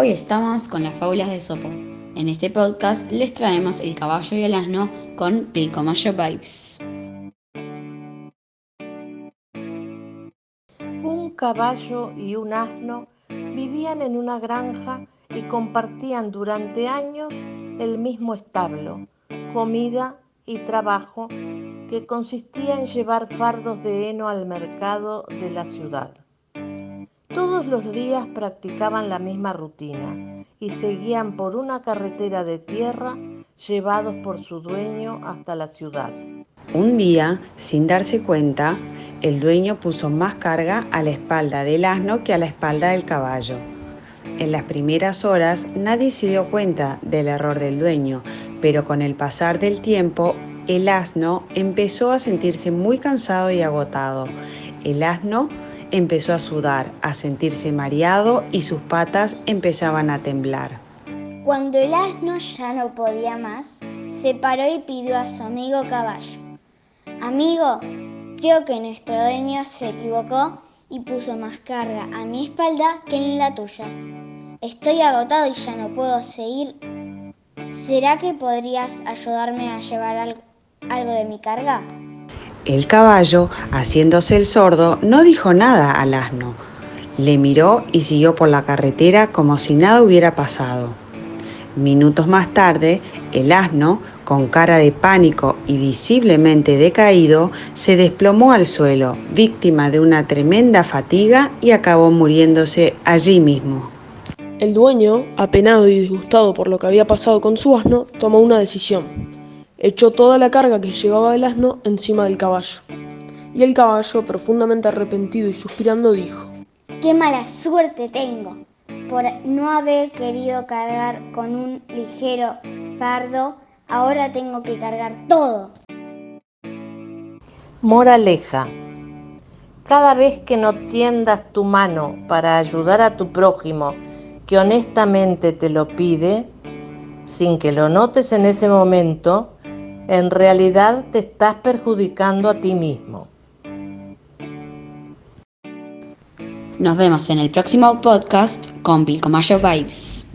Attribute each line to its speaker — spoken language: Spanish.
Speaker 1: Hoy estamos con las fábulas de Sopo. En este podcast les traemos el caballo y el asno con Pilcomayo Vibes.
Speaker 2: Un caballo y un asno vivían en una granja y compartían durante años el mismo establo, comida y trabajo que consistía en llevar fardos de heno al mercado de la ciudad. Todos los días practicaban la misma rutina y seguían por una carretera de tierra llevados por su dueño hasta la ciudad.
Speaker 3: Un día, sin darse cuenta, el dueño puso más carga a la espalda del asno que a la espalda del caballo. En las primeras horas nadie se dio cuenta del error del dueño, pero con el pasar del tiempo el asno empezó a sentirse muy cansado y agotado. El asno empezó a sudar, a sentirse mareado y sus patas empezaban a temblar.
Speaker 4: Cuando el asno ya no podía más, se paró y pidió a su amigo caballo. Amigo, creo que nuestro dueño se equivocó y puso más carga a mi espalda que en la tuya. Estoy agotado y ya no puedo seguir. ¿Será que podrías ayudarme a llevar algo, algo de mi carga?
Speaker 3: El caballo, haciéndose el sordo, no dijo nada al asno. Le miró y siguió por la carretera como si nada hubiera pasado. Minutos más tarde, el asno, con cara de pánico y visiblemente decaído, se desplomó al suelo, víctima de una tremenda fatiga y acabó muriéndose allí mismo.
Speaker 5: El dueño, apenado y disgustado por lo que había pasado con su asno, tomó una decisión echó toda la carga que llevaba el asno encima del caballo. Y el caballo, profundamente arrepentido y suspirando, dijo,
Speaker 4: ¡Qué mala suerte tengo por no haber querido cargar con un ligero fardo! Ahora tengo que cargar todo.
Speaker 2: Moraleja. Cada vez que no tiendas tu mano para ayudar a tu prójimo que honestamente te lo pide, sin que lo notes en ese momento, en realidad te estás perjudicando a ti mismo.
Speaker 1: Nos vemos en el próximo podcast con Pilcomayo Vibes.